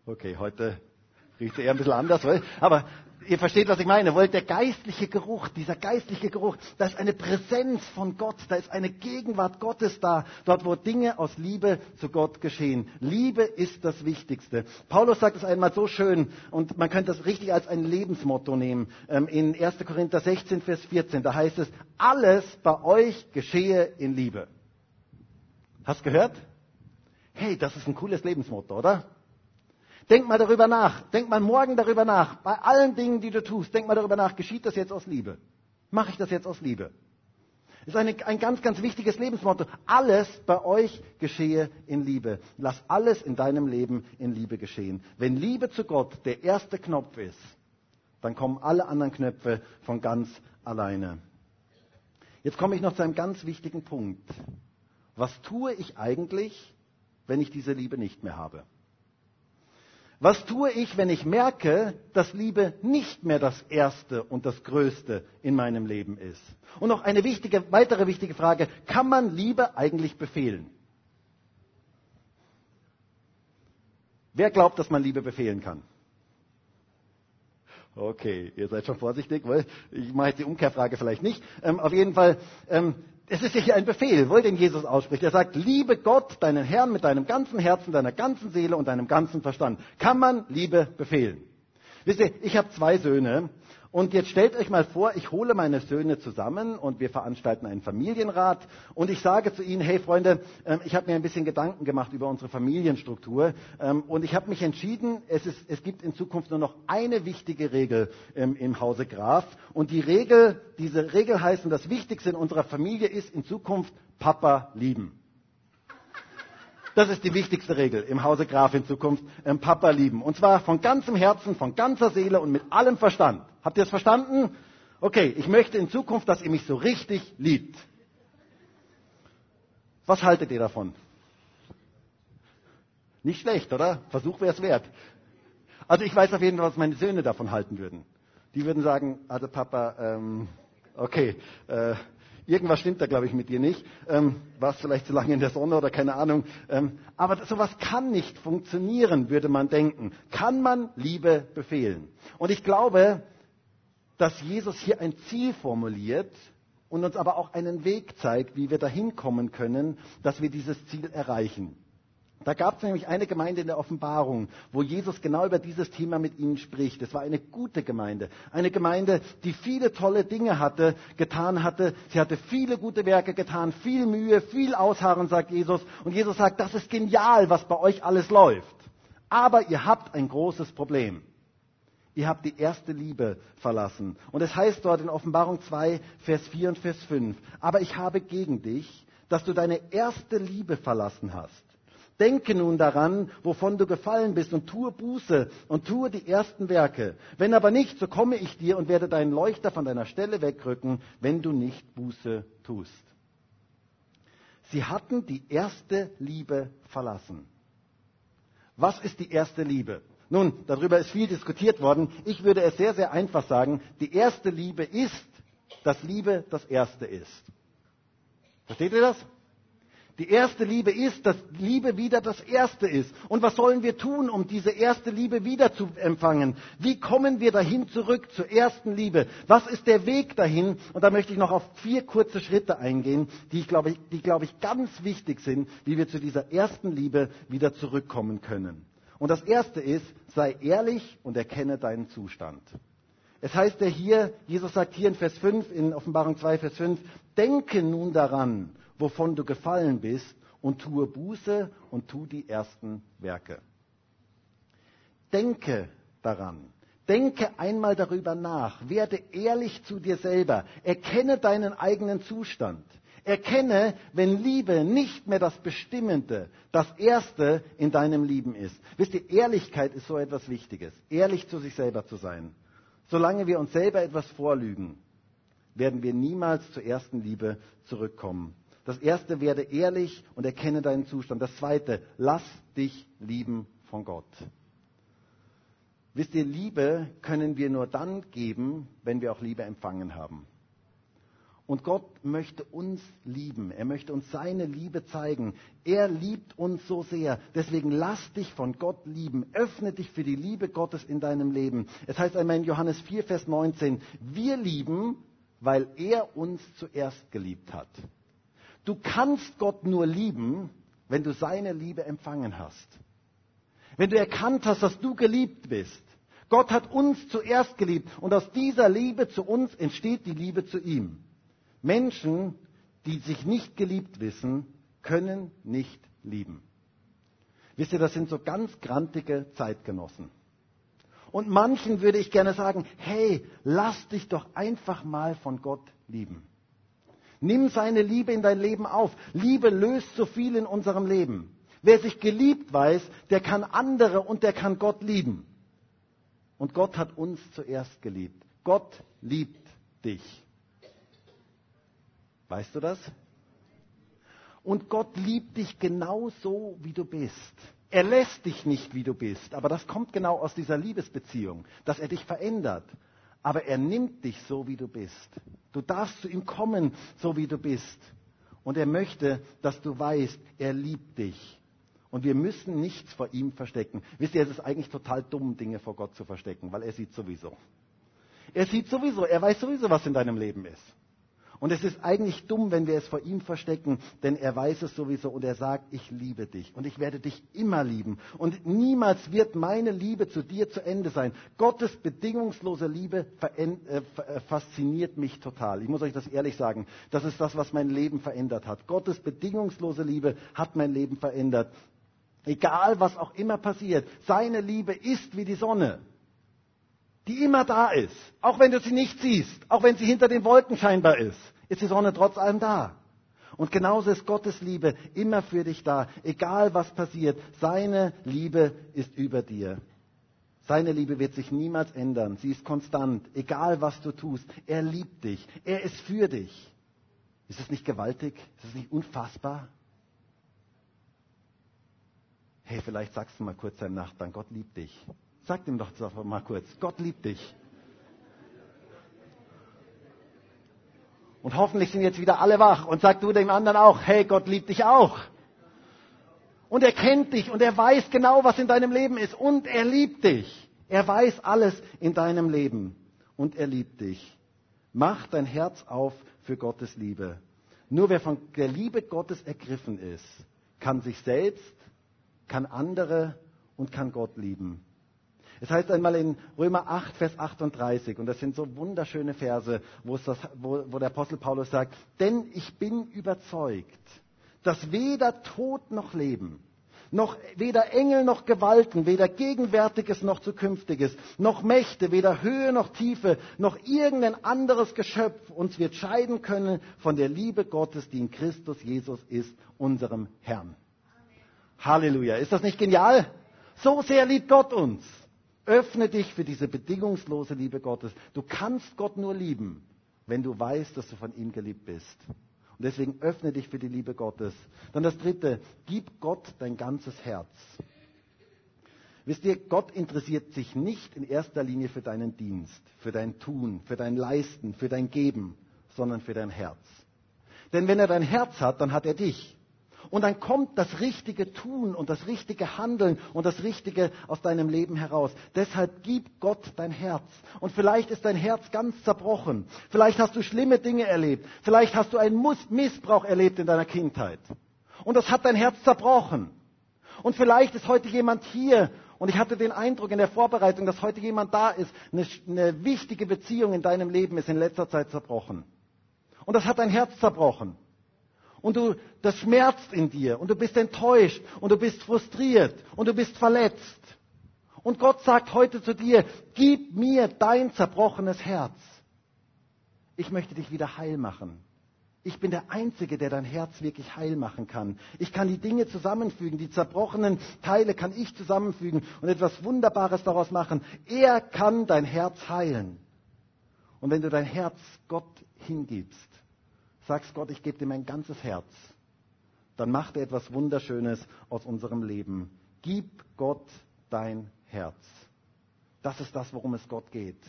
Okay, heute riecht es eher ein bisschen anders, aber ihr versteht, was ich meine. Wollt der geistliche Geruch, dieser geistliche Geruch, da ist eine Präsenz von Gott, da ist eine Gegenwart Gottes da, dort wo Dinge aus Liebe zu Gott geschehen. Liebe ist das Wichtigste. Paulus sagt es einmal so schön und man könnte das richtig als ein Lebensmotto nehmen. Ähm, in 1. Korinther 16, Vers 14, da heißt es, alles bei euch geschehe in Liebe. Hast gehört? Hey, das ist ein cooles Lebensmotto, oder? Denk mal darüber nach. Denk mal morgen darüber nach. Bei allen Dingen, die du tust, denk mal darüber nach. Geschieht das jetzt aus Liebe? Mache ich das jetzt aus Liebe? Das ist eine, ein ganz, ganz wichtiges Lebensmotto. Alles bei euch geschehe in Liebe. Lass alles in deinem Leben in Liebe geschehen. Wenn Liebe zu Gott der erste Knopf ist, dann kommen alle anderen Knöpfe von ganz alleine. Jetzt komme ich noch zu einem ganz wichtigen Punkt. Was tue ich eigentlich, wenn ich diese Liebe nicht mehr habe? Was tue ich, wenn ich merke, dass Liebe nicht mehr das Erste und das Größte in meinem Leben ist? Und noch eine wichtige, weitere wichtige Frage. Kann man Liebe eigentlich befehlen? Wer glaubt, dass man Liebe befehlen kann? Okay, ihr seid schon vorsichtig, weil ich mache jetzt die Umkehrfrage vielleicht nicht. Ähm, auf jeden Fall, ähm, es ist hier ein Befehl, wohl den Jesus ausspricht. Er sagt, liebe Gott, deinen Herrn mit deinem ganzen Herzen, deiner ganzen Seele und deinem ganzen Verstand. Kann man Liebe befehlen? Wisst ihr, ich habe zwei Söhne und jetzt stellt euch mal vor, ich hole meine Söhne zusammen und wir veranstalten einen Familienrat. Und ich sage zu ihnen, hey Freunde, ähm, ich habe mir ein bisschen Gedanken gemacht über unsere Familienstruktur. Ähm, und ich habe mich entschieden, es, ist, es gibt in Zukunft nur noch eine wichtige Regel ähm, im Hause Graf. Und die Regel, diese Regel heißt, und das Wichtigste in unserer Familie ist in Zukunft Papa lieben. Das ist die wichtigste Regel im Hause Graf in Zukunft. Ähm, Papa lieben. Und zwar von ganzem Herzen, von ganzer Seele und mit allem Verstand. Habt ihr es verstanden? Okay, ich möchte in Zukunft, dass ihr mich so richtig liebt. Was haltet ihr davon? Nicht schlecht, oder? Versuch wäre es wert. Also ich weiß auf jeden Fall, was meine Söhne davon halten würden. Die würden sagen, also Papa, ähm, okay, äh, Irgendwas stimmt da, glaube ich, mit dir nicht. Ähm, warst vielleicht zu lange in der Sonne oder keine Ahnung. Ähm, aber sowas kann nicht funktionieren, würde man denken. Kann man Liebe befehlen? Und ich glaube, dass Jesus hier ein Ziel formuliert und uns aber auch einen Weg zeigt, wie wir dahin kommen können, dass wir dieses Ziel erreichen. Da gab es nämlich eine Gemeinde in der Offenbarung, wo Jesus genau über dieses Thema mit ihnen spricht. Es war eine gute Gemeinde. Eine Gemeinde, die viele tolle Dinge hatte, getan hatte. Sie hatte viele gute Werke getan, viel Mühe, viel Ausharren, sagt Jesus. Und Jesus sagt, das ist genial, was bei euch alles läuft. Aber ihr habt ein großes Problem. Ihr habt die erste Liebe verlassen. Und es heißt dort in Offenbarung 2, Vers 4 und Vers 5, aber ich habe gegen dich, dass du deine erste Liebe verlassen hast. Denke nun daran, wovon du gefallen bist, und tue Buße und tue die ersten Werke. Wenn aber nicht, so komme ich dir und werde deinen Leuchter von deiner Stelle wegrücken, wenn du nicht Buße tust. Sie hatten die erste Liebe verlassen. Was ist die erste Liebe? Nun, darüber ist viel diskutiert worden. Ich würde es sehr, sehr einfach sagen. Die erste Liebe ist, dass Liebe das Erste ist. Versteht ihr das? Die erste Liebe ist, dass Liebe wieder das Erste ist. Und was sollen wir tun, um diese erste Liebe wieder zu empfangen? Wie kommen wir dahin zurück zur ersten Liebe? Was ist der Weg dahin? Und da möchte ich noch auf vier kurze Schritte eingehen, die, ich glaube, die, glaube ich, ganz wichtig sind, wie wir zu dieser ersten Liebe wieder zurückkommen können. Und das erste ist, sei ehrlich und erkenne deinen Zustand. Es heißt ja hier, Jesus sagt hier in Vers 5, in Offenbarung 2, Vers 5, denke nun daran, wovon du gefallen bist, und tue Buße und tu die ersten Werke. denke daran. Denke einmal darüber nach. Werde ehrlich zu dir selber. Erkenne deinen eigenen Zustand. Erkenne, wenn Liebe nicht mehr das Bestimmende, das Erste in deinem Leben ist. Wisst ihr, Ehrlichkeit ist so etwas Wichtiges. Ehrlich zu sich selber zu sein. Solange wir uns selber etwas vorlügen, werden wir niemals zur ersten Liebe zurückkommen. Das erste, werde ehrlich und erkenne deinen Zustand. Das zweite, lass dich lieben von Gott. Wisst ihr, Liebe können wir nur dann geben, wenn wir auch Liebe empfangen haben. Und Gott möchte uns lieben. Er möchte uns seine Liebe zeigen. Er liebt uns so sehr. Deswegen lass dich von Gott lieben. Öffne dich für die Liebe Gottes in deinem Leben. Es heißt einmal in Johannes 4, Vers 19, wir lieben, weil er uns zuerst geliebt hat. Du kannst Gott nur lieben, wenn du seine Liebe empfangen hast. Wenn du erkannt hast, dass du geliebt bist. Gott hat uns zuerst geliebt und aus dieser Liebe zu uns entsteht die Liebe zu ihm. Menschen, die sich nicht geliebt wissen, können nicht lieben. Wisst ihr, das sind so ganz grantige Zeitgenossen. Und manchen würde ich gerne sagen, hey, lass dich doch einfach mal von Gott lieben. Nimm seine Liebe in dein Leben auf. Liebe löst so viel in unserem Leben. Wer sich geliebt weiß, der kann andere und der kann Gott lieben. Und Gott hat uns zuerst geliebt. Gott liebt dich. Weißt du das? Und Gott liebt dich genau so, wie du bist. Er lässt dich nicht, wie du bist. Aber das kommt genau aus dieser Liebesbeziehung, dass er dich verändert aber er nimmt dich so, wie du bist. Du darfst zu ihm kommen, so wie du bist. Und er möchte, dass du weißt, er liebt dich. Und wir müssen nichts vor ihm verstecken. Wisst ihr, es ist eigentlich total dumm, Dinge vor Gott zu verstecken, weil er sieht sowieso. Er sieht sowieso, er weiß sowieso, was in deinem Leben ist. Und es ist eigentlich dumm, wenn wir es vor ihm verstecken, denn er weiß es sowieso und er sagt, ich liebe dich und ich werde dich immer lieben. Und niemals wird meine Liebe zu dir zu Ende sein. Gottes bedingungslose Liebe äh, äh, fasziniert mich total. Ich muss euch das ehrlich sagen. Das ist das, was mein Leben verändert hat. Gottes bedingungslose Liebe hat mein Leben verändert. Egal, was auch immer passiert, seine Liebe ist wie die Sonne die immer da ist, auch wenn du sie nicht siehst, auch wenn sie hinter den Wolken scheinbar ist, ist die Sonne trotz allem da. Und genauso ist Gottes Liebe immer für dich da, egal was passiert. Seine Liebe ist über dir. Seine Liebe wird sich niemals ändern. Sie ist konstant, egal was du tust. Er liebt dich. Er ist für dich. Ist es nicht gewaltig? Ist es nicht unfassbar? Hey, vielleicht sagst du mal kurz deinem Nachbarn, Gott liebt dich. Sag ihm doch mal kurz, Gott liebt dich. Und hoffentlich sind jetzt wieder alle wach und sag du dem anderen auch, hey, Gott liebt dich auch. Und er kennt dich und er weiß genau, was in deinem Leben ist. Und er liebt dich. Er weiß alles in deinem Leben. Und er liebt dich. Mach dein Herz auf für Gottes Liebe. Nur wer von der Liebe Gottes ergriffen ist, kann sich selbst, kann andere und kann Gott lieben. Es heißt einmal in Römer 8, Vers 38, und das sind so wunderschöne Verse, wo, das, wo, wo der Apostel Paulus sagt, denn ich bin überzeugt, dass weder Tod noch Leben, noch weder Engel noch Gewalten, weder Gegenwärtiges noch Zukünftiges, noch Mächte, weder Höhe noch Tiefe, noch irgendein anderes Geschöpf uns wird scheiden können von der Liebe Gottes, die in Christus Jesus ist, unserem Herrn. Halleluja. Ist das nicht genial? So sehr liebt Gott uns. Öffne dich für diese bedingungslose Liebe Gottes. Du kannst Gott nur lieben, wenn du weißt, dass du von ihm geliebt bist. Und deswegen öffne dich für die Liebe Gottes. Dann das dritte, gib Gott dein ganzes Herz. Wisst ihr, Gott interessiert sich nicht in erster Linie für deinen Dienst, für dein Tun, für dein Leisten, für dein Geben, sondern für dein Herz. Denn wenn er dein Herz hat, dann hat er dich. Und dann kommt das richtige Tun und das richtige Handeln und das Richtige aus deinem Leben heraus. Deshalb gib Gott dein Herz. Und vielleicht ist dein Herz ganz zerbrochen. Vielleicht hast du schlimme Dinge erlebt. Vielleicht hast du einen Missbrauch erlebt in deiner Kindheit. Und das hat dein Herz zerbrochen. Und vielleicht ist heute jemand hier und ich hatte den Eindruck in der Vorbereitung, dass heute jemand da ist, eine, eine, wichtige Beziehung in deinem Leben ist in letzter Zeit zerbrochen. Und das hat dein Herz zerbrochen und du, das schmerzt in dir und du bist enttäuscht und du bist frustriert und du bist verletzt. Und Gott sagt heute zu dir, gib mir dein zerbrochenes Herz. Ich möchte dich wieder heil machen. Ich bin der Einzige, der dein Herz wirklich heil machen kann. Ich kann die Dinge zusammenfügen, die zerbrochenen Teile kann ich zusammenfügen und etwas Wunderbares daraus machen. Er kann dein Herz heilen. Und wenn du dein Herz Gott hingibst, sagst Gott, ich gebe dir mein ganzes Herz, dann macht er etwas Wunderschönes aus unserem Leben. Gib Gott dein Herz. Das ist das, worum es Gott geht.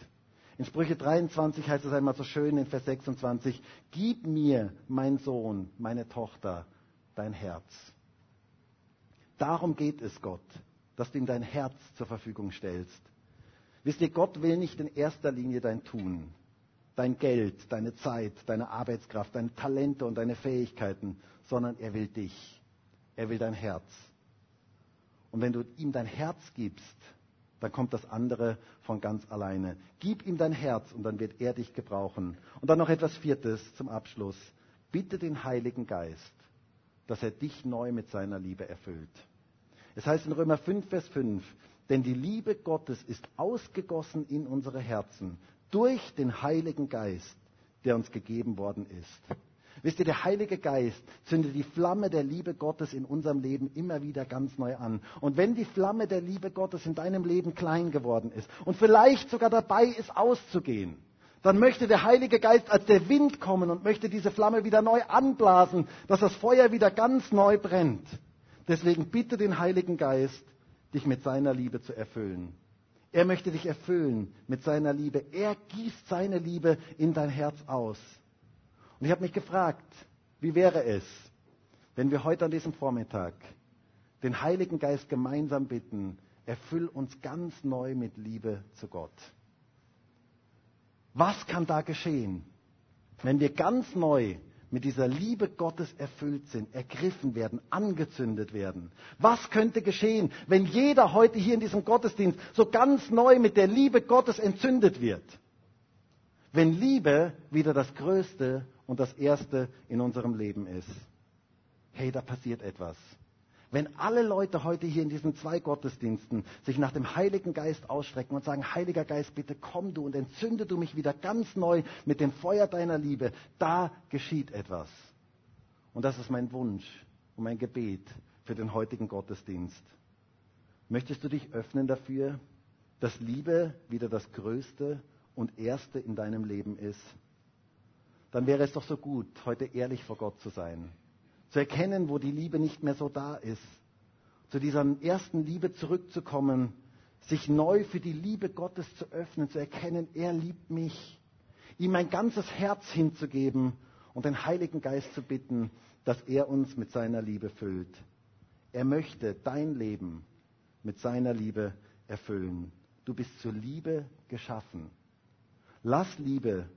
In Sprüche 23 heißt es einmal so schön in Vers 26, gib mir, mein Sohn, meine Tochter, dein Herz. Darum geht es Gott, dass du ihm dein Herz zur Verfügung stellst. Wisst ihr, Gott will nicht in erster Linie dein Tun, dein Geld, deine Zeit, deine Arbeitskraft, deine Talente und deine Fähigkeiten, sondern er will dich. Er will dein Herz. Und wenn du ihm dein Herz gibst, dann kommt das andere von ganz alleine. Gib ihm dein Herz und dann wird er dich gebrauchen. Und dann noch etwas Viertes zum Abschluss. Bitte den Heiligen Geist, dass er dich neu mit seiner Liebe erfüllt. Es heißt in Römer 5, Vers 5, denn die Liebe Gottes ist ausgegossen in unsere Herzen durch den Heiligen Geist, der uns gegeben worden ist. Wisst ihr, der Heilige Geist zündet die Flamme der Liebe Gottes in unserem Leben immer wieder ganz neu an. Und wenn die Flamme der Liebe Gottes in deinem Leben klein geworden ist und vielleicht sogar dabei ist auszugehen, dann möchte der Heilige Geist als der Wind kommen und möchte diese Flamme wieder neu anblasen, dass das Feuer wieder ganz neu brennt. Deswegen bitte den Heiligen Geist, dich mit seiner Liebe zu erfüllen. Er möchte dich erfüllen mit seiner Liebe. Er gießt seine Liebe in dein Herz aus. Und ich habe mich gefragt, wie wäre es, wenn wir heute an diesem Vormittag den Heiligen Geist gemeinsam bitten, erfüll uns ganz neu mit Liebe zu Gott. Was kann da geschehen, wenn wir ganz neu mit dieser Liebe Gottes erfüllt sind, ergriffen werden, angezündet werden? Was könnte geschehen, wenn jeder heute hier in diesem Gottesdienst so ganz neu mit der Liebe Gottes entzündet wird? Wenn Liebe wieder das Größte und das Erste in unserem Leben ist. Hey, da passiert etwas. Wenn alle Leute heute hier in diesen zwei Gottesdiensten sich nach dem Heiligen Geist ausstrecken und sagen, Heiliger Geist, bitte komm du und entzünde du mich wieder ganz neu mit dem Feuer deiner Liebe, da geschieht etwas. Und das ist mein Wunsch und mein Gebet für den heutigen Gottesdienst. Möchtest du dich öffnen dafür, dass Liebe wieder das Größte und Erste in deinem Leben ist? dann wäre es doch so gut, heute ehrlich vor Gott zu sein. Zu erkennen, wo die Liebe nicht mehr so da ist. Zu dieser ersten Liebe zurückzukommen, sich neu für die Liebe Gottes zu öffnen, zu erkennen, er liebt mich. Ihm mein ganzes Herz hinzugeben und den Heiligen Geist zu bitten, dass er uns mit seiner Liebe füllt. Er möchte dein Leben mit seiner Liebe erfüllen. Du bist zur Liebe geschaffen. Lass Liebe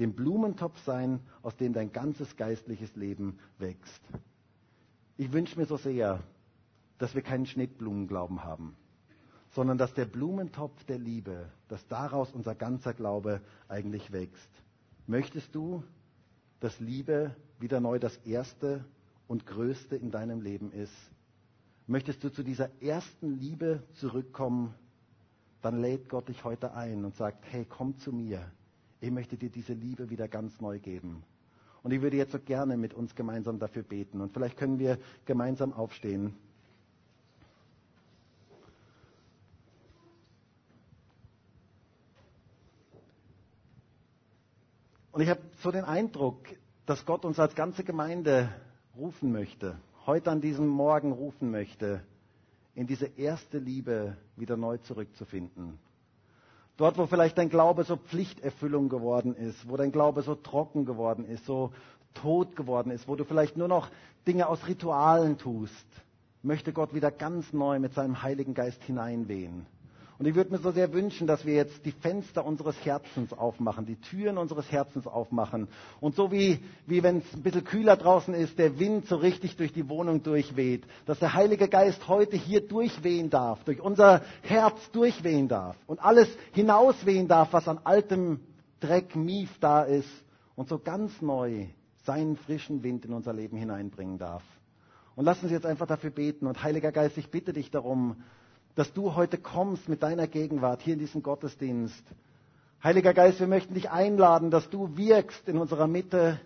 dem Blumentopf sein, aus dem dein ganzes geistliches Leben wächst. Ich wünsche mir so sehr, dass wir keinen Schnittblumenglauben haben, sondern dass der Blumentopf der Liebe, dass daraus unser ganzer Glaube eigentlich wächst. Möchtest du, dass Liebe wieder neu das Erste und Größte in deinem Leben ist? Möchtest du zu dieser ersten Liebe zurückkommen? Dann lädt Gott dich heute ein und sagt, hey, komm zu mir ich möchte dir diese Liebe wieder ganz neu geben. Und ich würde jetzt so gerne mit uns gemeinsam dafür beten. Und vielleicht können wir gemeinsam aufstehen. Und ich habe so den Eindruck, dass Gott uns als ganze Gemeinde rufen möchte, heute an diesem Morgen rufen möchte, in diese erste Liebe wieder neu zurückzufinden. Dort, wo vielleicht dein Glaube so Pflichterfüllung geworden ist, wo dein Glaube so trocken geworden ist, so tot geworden ist, wo du vielleicht nur noch Dinge aus Ritualen tust, möchte Gott wieder ganz neu mit seinem Heiligen Geist hineinwehen. Und ich würde mir so sehr wünschen, dass wir jetzt die Fenster unseres Herzens aufmachen, die Türen unseres Herzens aufmachen. Und so wie, wie wenn es ein bisschen kühler draußen ist, der Wind so richtig durch die Wohnung durchweht, dass der Heilige Geist heute hier durchwehen darf, durch unser Herz durchwehen darf und alles hinauswehen darf, was an altem Dreck, Mief da ist und so ganz neu seinen frischen Wind in unser Leben hineinbringen darf. Und lassen Sie jetzt einfach dafür beten. Und Heiliger Geist, ich bitte dich darum, dass du heute kommst mit deiner Gegenwart hier in diesem Gottesdienst. Heiliger Geist, wir möchten dich einladen, dass du wirkst in unserer Mitte.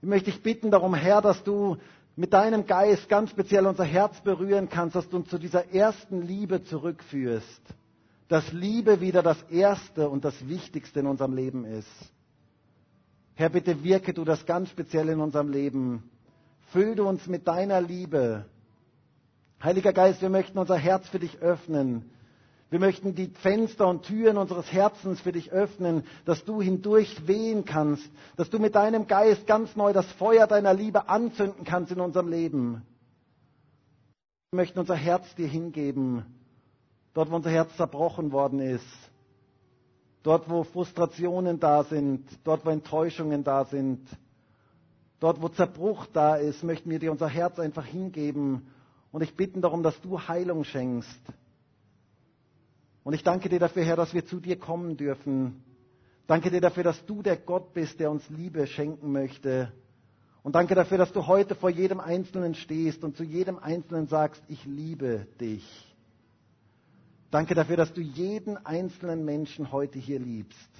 Ich möchte dich bitten darum, Herr, dass du mit deinem Geist ganz speziell unser Herz berühren kannst, dass du uns zu dieser ersten Liebe zurückführst. Dass Liebe wieder das Erste und das Wichtigste in unserem Leben ist. Herr, bitte wirke du das ganz speziell in unserem Leben. Füll du uns mit deiner Liebe. Heiliger Geist, wir möchten unser Herz für dich öffnen. Wir möchten die Fenster und Türen unseres Herzens für dich öffnen, dass du hindurch wehen kannst, dass du mit deinem Geist ganz neu das Feuer deiner Liebe anzünden kannst in unserem Leben. Wir möchten unser Herz dir hingeben, dort wo unser Herz zerbrochen worden ist, dort wo Frustrationen da sind, dort wo Enttäuschungen da sind, dort wo Zerbruch da ist, möchten wir dir unser Herz einfach hingeben und ich bitte darum, dass du Heilung schenkst und ich danke dir dafür, Herr, dass wir zu dir kommen dürfen. Danke dir dafür, dass du der Gott bist, der uns Liebe schenken möchte. Und danke dafür, dass du heute vor jedem Einzelnen stehst und zu jedem Einzelnen sagst, ich liebe dich. Danke dafür, dass du jeden einzelnen Menschen heute hier liebst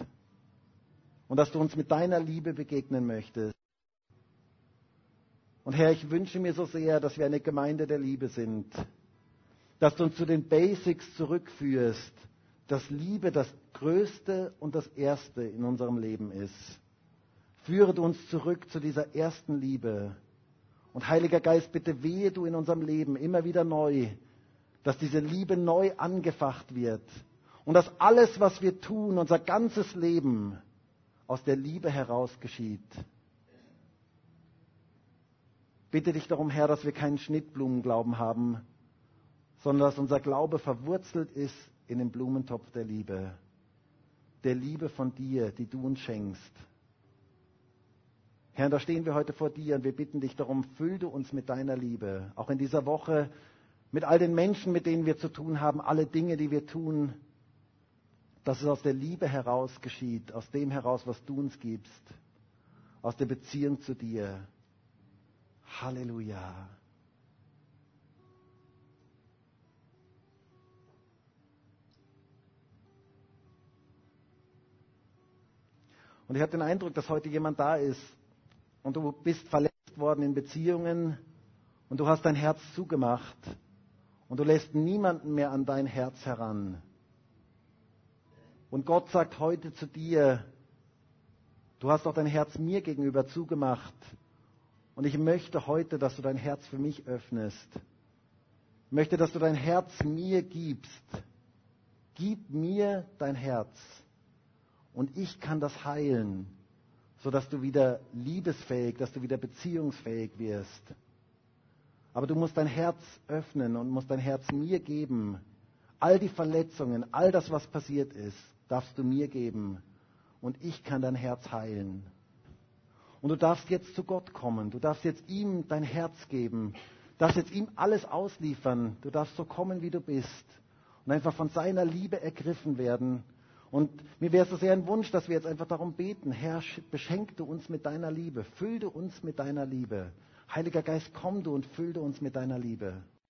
und dass du uns mit deiner Liebe begegnen möchtest. Und Herr, ich wünsche mir so sehr, dass wir eine Gemeinde der Liebe sind, dass du uns zu den Basics zurückführst, dass Liebe das Größte und das Erste in unserem Leben ist. Führe uns zurück zu dieser ersten Liebe. Und Heiliger Geist, bitte wehe du in unserem Leben immer wieder neu, dass diese Liebe neu angefacht wird. Und dass alles, was wir tun, unser ganzes Leben aus der Liebe heraus geschieht. Bitte dich darum, Herr, dass wir keinen Schnittblumenglauben haben, sondern dass unser Glaube verwurzelt ist in den Blumentopf der Liebe. Der Liebe von dir, die du uns schenkst. Herr, da stehen wir heute vor dir und wir bitten dich darum, füll du uns mit deiner Liebe. Auch in dieser Woche mit all den Menschen, mit denen wir zu tun haben, alle Dinge, die wir tun, dass es aus der Liebe heraus geschieht, aus dem heraus, was du uns gibst, aus der Beziehung zu dir. Halleluja. Und ich habe den Eindruck, dass heute jemand da ist und du bist verletzt worden in Beziehungen und du hast dein Herz zugemacht und du lässt niemanden mehr an dein Herz heran. Und Gott sagt heute zu dir, du hast auch dein Herz mir gegenüber zugemacht und ich möchte heute, dass du dein Herz für mich öffnest. Ich möchte, dass du dein Herz mir gibst. Gib mir dein Herz und ich kann das heilen, sodass du wieder liebesfähig, dass du wieder beziehungsfähig wirst. Aber du musst dein Herz öffnen und musst dein Herz mir geben. All die Verletzungen, all das, was passiert ist, darfst du mir geben. Und ich kann dein Herz heilen. Und du darfst jetzt zu Gott kommen. Du darfst jetzt ihm dein Herz geben. Du darfst jetzt ihm alles ausliefern. Du darfst so kommen, wie du bist. Und einfach von seiner Liebe ergriffen werden und mir wäre es so sehr ein Wunsch, dass wir jetzt einfach darum beten, Herr, beschenk du uns mit deiner Liebe, füll du uns mit deiner Liebe. Heiliger Geist, komm du und füll du uns mit deiner Liebe.